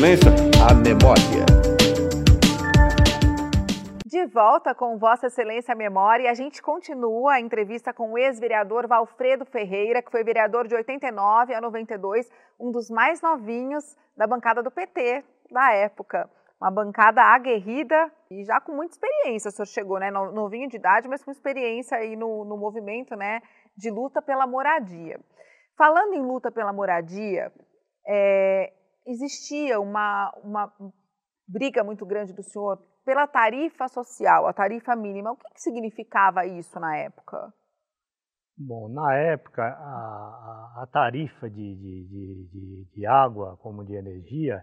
Excelência a memória. De volta com Vossa Excelência a Memória, a gente continua a entrevista com o ex-vereador Valfredo Ferreira, que foi vereador de 89 a 92, um dos mais novinhos da bancada do PT da época. Uma bancada aguerrida e já com muita experiência. O senhor chegou, né, novinho de idade, mas com experiência aí no, no movimento, né, de luta pela moradia. Falando em luta pela moradia, é, existia uma, uma briga muito grande do senhor pela tarifa social, a tarifa mínima. O que, que significava isso na época? Bom, na época, a, a tarifa de, de, de, de, água, como de energia,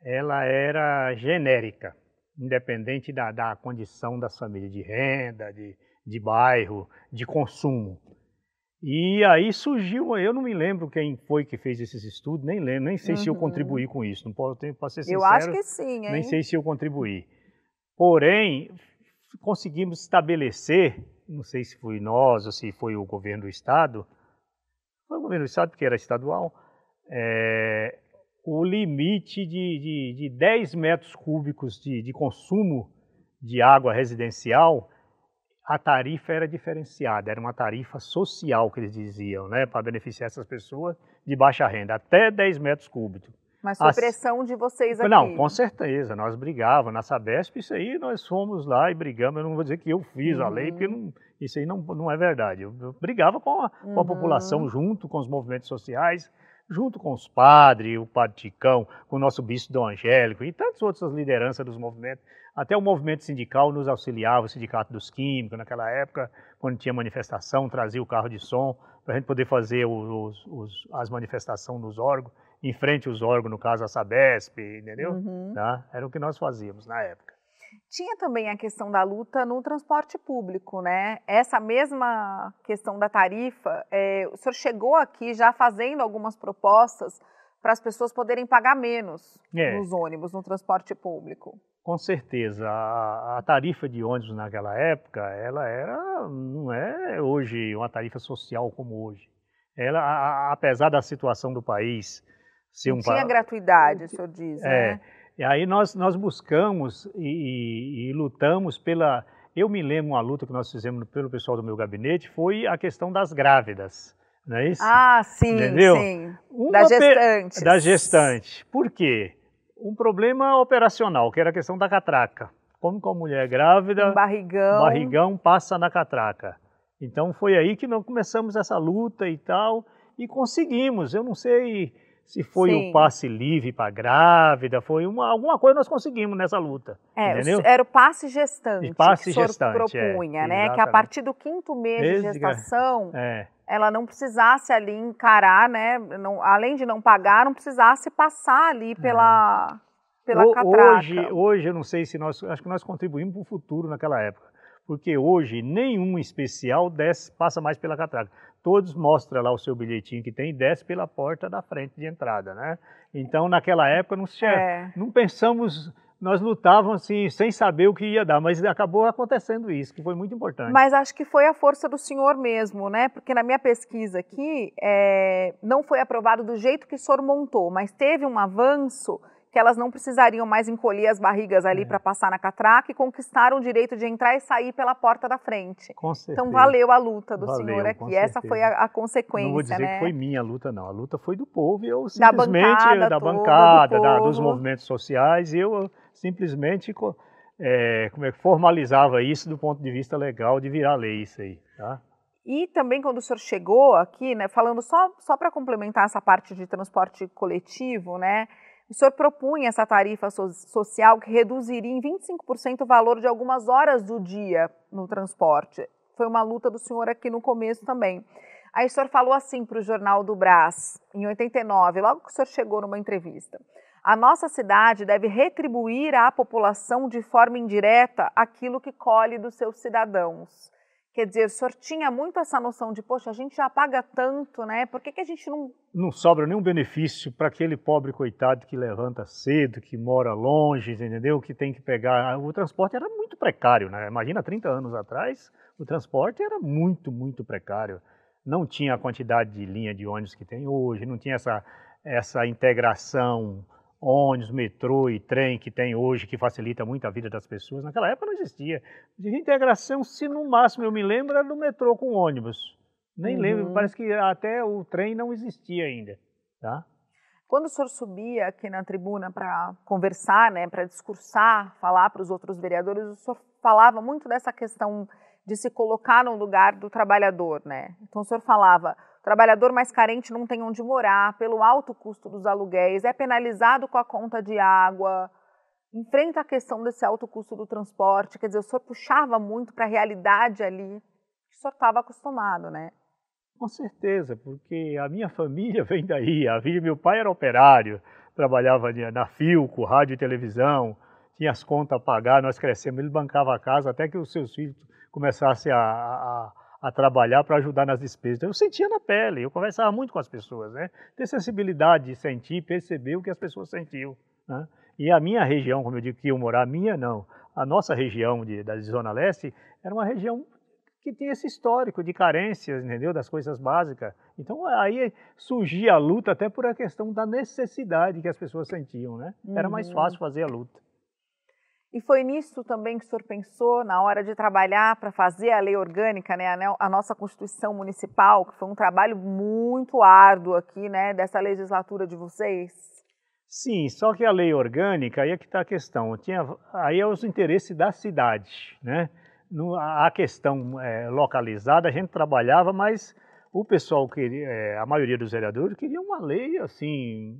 ela era genérica, independente da, da condição das famílias, de renda, de, de bairro, de consumo. E aí surgiu, eu não me lembro quem foi que fez esses estudos, nem lembro, nem sei uhum. se eu uhum. contribuí com isso, não posso, posso ser sincero. Eu acho que sim, hein? Nem sei se eu contribuí. Porém, conseguimos estabelecer, não sei se foi nós ou se foi o governo do Estado, foi o governo do Estado, porque era estadual, é, o limite de, de, de 10 metros cúbicos de, de consumo de água residencial a tarifa era diferenciada, era uma tarifa social que eles diziam, né, para beneficiar essas pessoas de baixa renda, até 10 metros cúbicos. Mas foi As... pressão de vocês aqui? Não, com certeza, nós brigávamos, na Sabesp, isso aí nós fomos lá e brigamos, eu não vou dizer que eu fiz uhum. a lei, porque não, isso aí não, não é verdade, eu, eu brigava com a, uhum. com a população, junto com os movimentos sociais, junto com os padres, o padre Ticão, com o nosso bispo Dom Angélico e tantas outras lideranças dos movimentos, até o movimento sindical nos auxiliava, o Sindicato dos Químicos, naquela época, quando tinha manifestação, trazia o carro de som para a gente poder fazer os, os, as manifestações nos órgãos, em frente aos órgãos, no caso a Sabesp, entendeu? Uhum. Tá? Era o que nós fazíamos na época. Tinha também a questão da luta no transporte público, né? Essa mesma questão da tarifa, é, o senhor chegou aqui já fazendo algumas propostas para as pessoas poderem pagar menos é. nos ônibus, no transporte público. Com certeza, a, a, tarifa de ônibus naquela época, ela era, não é hoje uma tarifa social como hoje. Ela, a, apesar da situação do país ser não um tinha gratuidade, o senhor diz, é, né? E aí nós, nós buscamos e, e, e, lutamos pela... Eu me lembro uma luta que nós fizemos pelo pessoal do meu gabinete, foi a questão das grávidas, não é isso? Ah, sim, Entendeu? sim. Uma das gestantes. Das gestantes. Por quê? Um problema operacional, que era a questão da catraca. Como com a mulher grávida, um barrigão. barrigão passa na catraca. Então foi aí que nós começamos essa luta e tal, e conseguimos. Eu não sei se foi Sim. o passe livre para grávida, foi uma, alguma coisa nós conseguimos nessa luta. É, entendeu? era o passe gestante e passe que o senhor propunha, é, né? Que a partir do quinto mês Desde de gestação, é. Ela não precisasse ali encarar, né? Não, além de não pagar, não precisasse passar ali pela, é. pela o, catraca. Hoje, hoje, eu não sei se nós, acho que nós contribuímos para o futuro naquela época porque hoje nenhum especial desce, passa mais pela catraca. Todos mostram lá o seu bilhetinho que tem e desce pela porta da frente de entrada, né? Então, naquela época, não, se, é. não pensamos, nós lutávamos assim, sem saber o que ia dar, mas acabou acontecendo isso, que foi muito importante. Mas acho que foi a força do senhor mesmo, né? Porque na minha pesquisa aqui, é, não foi aprovado do jeito que o senhor montou, mas teve um avanço que elas não precisariam mais encolher as barrigas ali é. para passar na catraca e conquistaram o direito de entrar e sair pela porta da frente. Com certeza. Então valeu a luta do valeu, senhor aqui. Essa foi a, a, consequência. Não vou dizer né? que foi minha luta, não. A luta foi do povo e eu simplesmente. Da bancada, da bancada, do da, dos movimentos sociais, eu simplesmente é, como é, formalizava isso do ponto de vista legal de virar lei isso aí. Tá? E também quando o senhor chegou aqui, né, falando só, só para complementar essa parte de transporte coletivo, né, o senhor propunha essa tarifa so social que reduziria em 25% o valor de algumas horas do dia no transporte. Foi uma luta do senhor aqui no começo também. Aí o senhor falou assim para o Jornal do Brás, em 89, logo que o senhor chegou numa entrevista. A nossa cidade deve retribuir à população de forma indireta aquilo que colhe dos seus cidadãos. Quer dizer, o senhor tinha muito essa noção de, poxa, a gente já paga tanto, né? Por que, que a gente não. Não sobra nenhum benefício para aquele pobre coitado que levanta cedo, que mora longe, entendeu? Que tem que pegar. O transporte era muito precário, né? Imagina 30 anos atrás, o transporte era muito, muito precário. Não tinha a quantidade de linha de ônibus que tem hoje, não tinha essa, essa integração ônibus, metrô e trem que tem hoje, que facilita muito a vida das pessoas. Naquela época não existia. De integração, se no máximo eu me lembro, era do metrô com ônibus. Nem uhum. lembro, parece que até o trem não existia ainda. Tá? Quando o senhor subia aqui na tribuna para conversar, né, para discursar, falar para os outros vereadores, o senhor falava muito dessa questão de se colocar no lugar do trabalhador, né? Então o senhor falava, trabalhador mais carente não tem onde morar, pelo alto custo dos aluguéis, é penalizado com a conta de água, enfrenta a questão desse alto custo do transporte, quer dizer, o senhor puxava muito para a realidade ali, que o senhor estava acostumado, né? Com certeza, porque a minha família vem daí. A vida, meu pai era operário, trabalhava na Filco, rádio e televisão, tinha as contas a pagar, nós crescemos, ele bancava a casa até que os seus filhos começassem a, a, a trabalhar para ajudar nas despesas. Então, eu sentia na pele, eu conversava muito com as pessoas, né? Ter sensibilidade de sentir, perceber o que as pessoas sentiam. Né? E a minha região, como eu digo que eu morar, a minha não, a nossa região de, da Zona Leste era uma região que tem esse histórico de carências, entendeu? Das coisas básicas. Então aí surgia a luta até por a questão da necessidade que as pessoas sentiam, né? Uhum. Era mais uhum. fácil fazer a luta. E foi nisso também que o senhor pensou na hora de trabalhar para fazer a lei orgânica, né, a nossa Constituição Municipal, que foi um trabalho muito árduo aqui, né, dessa legislatura de vocês? Sim, só que a lei orgânica, aí é que está a questão, tinha, aí é os interesses da cidade, né? no, a questão é, localizada, a gente trabalhava, mas o pessoal queria, é, a maioria dos vereadores queria uma lei assim,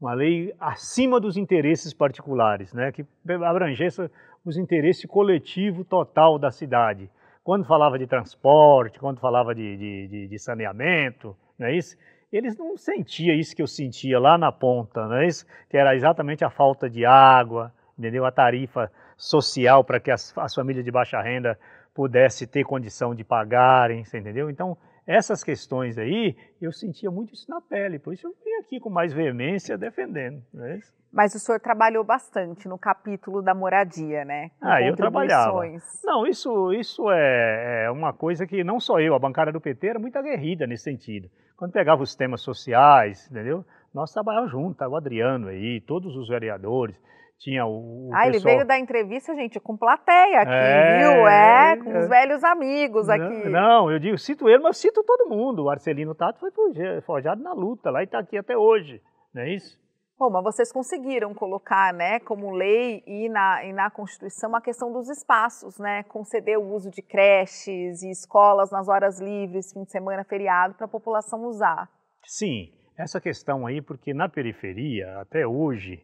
uma lei acima dos interesses particulares, né, que abrangesse os interesses coletivos total da cidade. Quando falava de transporte, quando falava de, de, de, saneamento, não é isso? Eles não sentiam isso que eu sentia lá na ponta, não é isso? Que era exatamente a falta de água, entendeu? A tarifa social para que as, as, famílias de baixa renda pudessem ter condição de pagarem, entendeu? Então, essas questões aí, eu sentia muito isso na pele, por isso eu vim aqui com mais veemência defendendo. É Mas o senhor trabalhou bastante no capítulo da moradia, né? Com ah, eu trabalhava. Não, isso, isso é, é, uma coisa que não só eu, a bancada do PT era muito aguerrida nesse sentido. Quando pegava os temas sociais, entendeu? Nós trabalhávamos junto, o Adriano aí, todos os vereadores tinha o, o Ah, pessoal... ele veio dar entrevista, gente, com plateia aqui, é, viu? É, com os velhos amigos aqui. Não, eu digo, cito ele, mas cito todo mundo. O Arcelino Tato foi forjado na luta lá e está aqui até hoje, não é isso? Bom, mas vocês conseguiram colocar, né, como lei e na, e na Constituição a questão dos espaços, né, conceder o uso de creches e escolas nas horas livres, fim de semana, feriado, para a população usar. Sim, essa questão aí, porque na periferia, até hoje,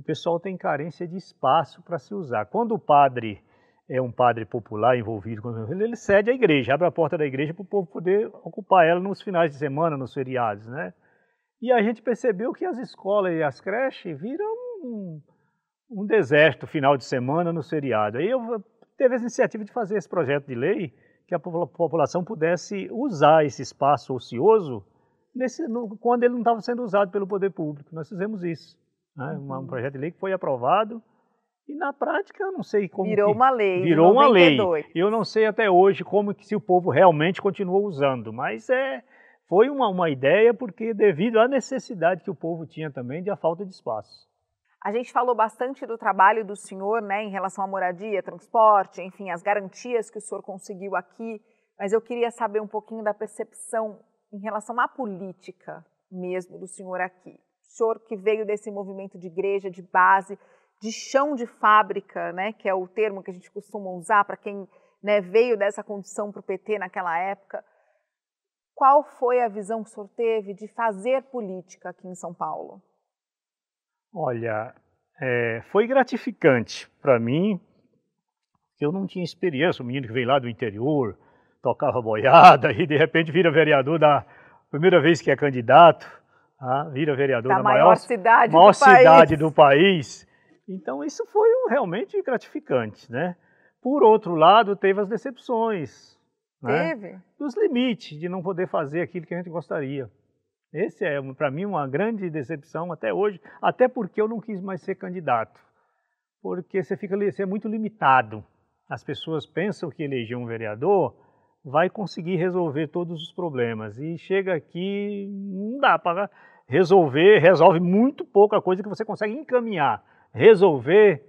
o pessoal tem carência de espaço para se usar. Quando o padre é um padre popular envolvido com ele, cede a igreja, abre a porta da igreja para o povo poder ocupar ela nos finais de semana, nos feriados, né? E a gente percebeu que as escolas e as creches viram um, um deserto final de semana no feriado. Aí eu teve a iniciativa de fazer esse projeto de lei que a população pudesse usar esse espaço ocioso nesse, no, quando ele não estava sendo usado pelo poder público. Nós fizemos isso. Né? Um uhum. projeto de lei que foi aprovado e na prática eu não sei como virou que, uma lei virou uma lei eu não sei até hoje como que se o povo realmente continuou usando mas é foi uma, uma ideia porque devido à necessidade que o povo tinha também de a falta de espaço a gente falou bastante do trabalho do senhor né em relação à moradia transporte enfim as garantias que o senhor conseguiu aqui mas eu queria saber um pouquinho da percepção em relação à política mesmo do senhor aqui senhor que veio desse movimento de igreja, de base, de chão de fábrica, né, que é o termo que a gente costuma usar para quem né, veio dessa condição para o PT naquela época. Qual foi a visão que o senhor teve de fazer política aqui em São Paulo? Olha, é, foi gratificante para mim, eu não tinha experiência, o menino que veio lá do interior, tocava boiada e de repente vira vereador da primeira vez que é candidato, ah, vira vereador da, da maior, maior, cidade, maior do, cidade país. do país. Então isso foi realmente gratificante, né? Por outro lado, teve as decepções. Né? Teve. Dos limites de não poder fazer aquilo que a gente gostaria. Esse é, para mim, uma grande decepção até hoje, até porque eu não quis mais ser candidato. Porque você fica você é muito limitado. As pessoas pensam que eleger um vereador vai conseguir resolver todos os problemas. E chega aqui, não dá para Resolver resolve muito pouca coisa que você consegue encaminhar. Resolver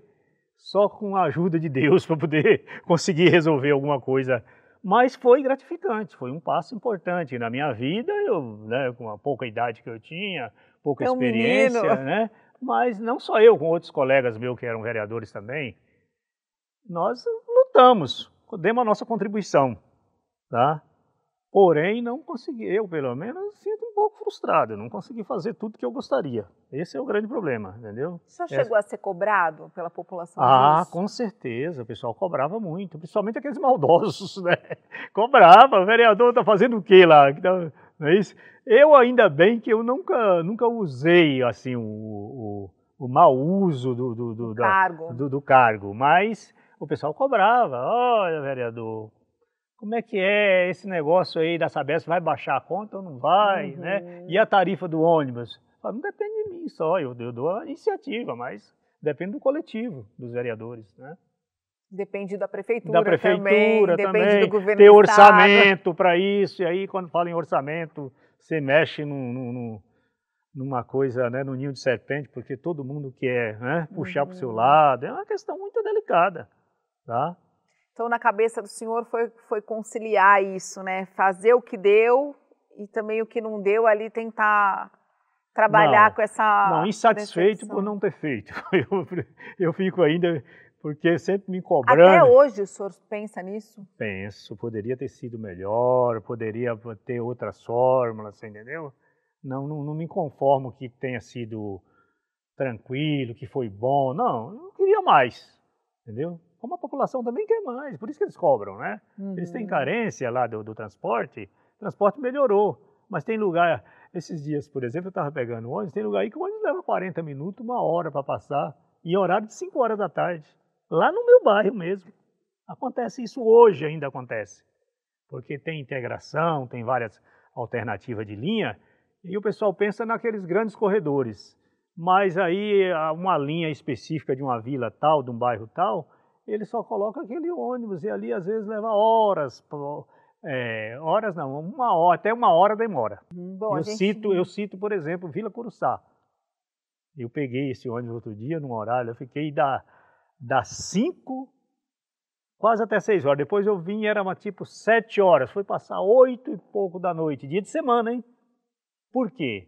só com a ajuda de Deus para poder conseguir resolver alguma coisa. Mas foi gratificante, foi um passo importante na minha vida, eu, né, com a pouca idade que eu tinha, pouca É um experiência, menino. né? Mas não só eu, com outros colegas meus que eram vereadores também, nós lutamos, demos a nossa contribuição, tá? Porém, não consegui, eu pelo menos sinto um pouco frustrado, eu não consegui fazer tudo que eu gostaria. Esse é o grande problema, entendeu? O senhor Essa- chegou a ser cobrado pela população Ah, disso? com certeza, o pessoal cobrava muito, principalmente aqueles maldosos, né? Cobrava, o vereador tá fazendo o quê lá? Tá- Não é isso? Eu ainda bem que eu nunca, nunca usei assim o, o, o mau uso do, do, do, Cargo. do, do cargo, mas o pessoal cobrava. Olha, vereador, como é que é esse negócio aí da Sabesp? Vai baixar a conta ou não vai, Uhum. né? E a tarifa do ônibus? Não depende de mim só, eu, eu dou a iniciativa, mas depende do coletivo, dos vereadores, né? Depende da prefeitura, Da prefeitura também, também, depende do governo ter orçamento para isso, e aí quando fala em orçamento, você mexe num, num- num- numa coisa, né, no ninho de serpente, porque todo mundo quer né, puxar para o seu Uhum. lado, é uma questão muito delicada, tá? Então, na cabeça do senhor foi, foi conciliar isso, né? Fazer o que deu e também o que não deu ali tentar trabalhar Não, com essa. não, insatisfeito decepção. por não ter feito. Eu, eu fico ainda, porque sempre me Até cobrando. hoje o senhor pensa nisso? Penso, poderia ter sido melhor, poderia ter outras fórmulas, você entendeu? Não, não, não me conformo que tenha sido tranquilo, que foi bom. Não, eu queria mais, entendeu? Como a população também quer mais, por isso que eles cobram, né? Eles têm Uhum. carência lá do, do transporte, o transporte melhorou, mas tem lugar, esses dias, por exemplo, eu estava pegando ônibus, tem lugar aí que o ônibus leva 40 minutos, uma hora para passar, em horário de 5 horas da tarde, lá no meu bairro mesmo. Acontece isso hoje, ainda acontece, porque tem integração, tem várias alternativas de linha, e o pessoal pensa naqueles grandes corredores, mas aí uma linha específica de uma vila tal, de um bairro tal, ele só coloca aquele ônibus e ali às vezes leva horas, pro- é, horas não, uma hora, até uma hora demora. Hum, Bom, eu gente- cito, eu cito, por exemplo, Vila Curuçá. Eu peguei esse ônibus outro dia num horário, eu fiquei da das 5 quase até 6 horas. Depois eu vim, era uma tipo 7 horas, foi passar 8 e pouco da noite, dia de semana, hein? Por quê?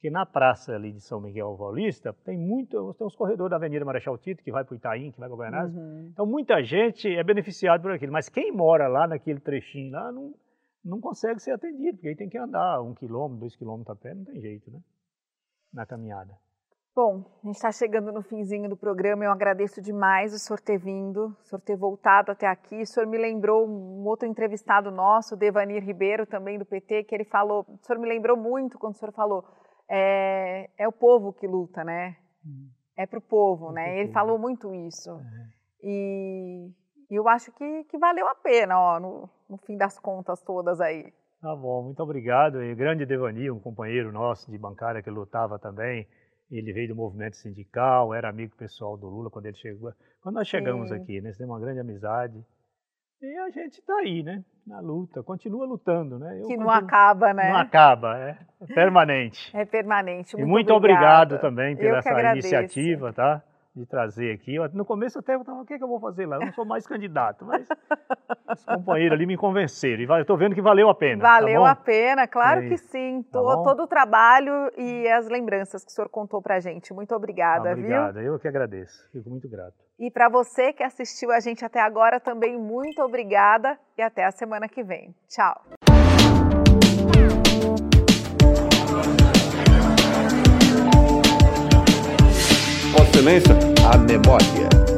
Porque na praça ali de São Miguel Paulista tem muito, tem os corredores da Avenida Marechal Tito, que vai para o Itaim, que vai para Goianás. Uhum. Então muita gente é beneficiado por aquilo, mas quem mora lá naquele trechinho lá não, não consegue ser atendido, porque aí tem que andar um quilômetro, dois quilômetros a pé, não tem jeito, né? Na caminhada. Bom, a gente está chegando no finzinho do programa. Eu agradeço demais o senhor ter vindo, o senhor ter voltado até aqui. O senhor me lembrou um outro entrevistado nosso, Devanir Ribeiro, também do PT, que ele falou. O senhor me lembrou muito quando o senhor falou. É, é o povo que luta, né? É para o povo, É né? Ele povo. falou muito isso. E, e eu acho que, que valeu a pena, ó, no, no fim das contas todas aí. Tá bom, muito obrigado. E grande Devani, um companheiro nosso de bancária que lutava também. Ele veio do movimento sindical, era amigo pessoal do Lula quando ele chegou. Quando nós chegamos Sim. aqui, né? Nós temos uma grande amizade. E a gente está aí, né? Na luta, continua lutando, né? Eu que não continuo- acaba, né? Não acaba, é, é permanente. É permanente. e Muito muito obrigado obrigada. também pela essa agradeço. iniciativa, tá? De trazer aqui. No começo até eu tava, o que, é que eu vou fazer lá? Eu não sou mais candidato, mas os companheiros ali me convenceram. E tô vendo que valeu a pena. tá Valeu bom? a pena, claro É que isso. sim. Tá todo o trabalho e as lembranças que o senhor contou pra gente. Muito Ah, obrigada, viu? eu que agradeço. Fico muito grato. E para você que assistiu a gente até agora, também muito obrigada e até a semana que vem. Tchau. Excelência, a memória.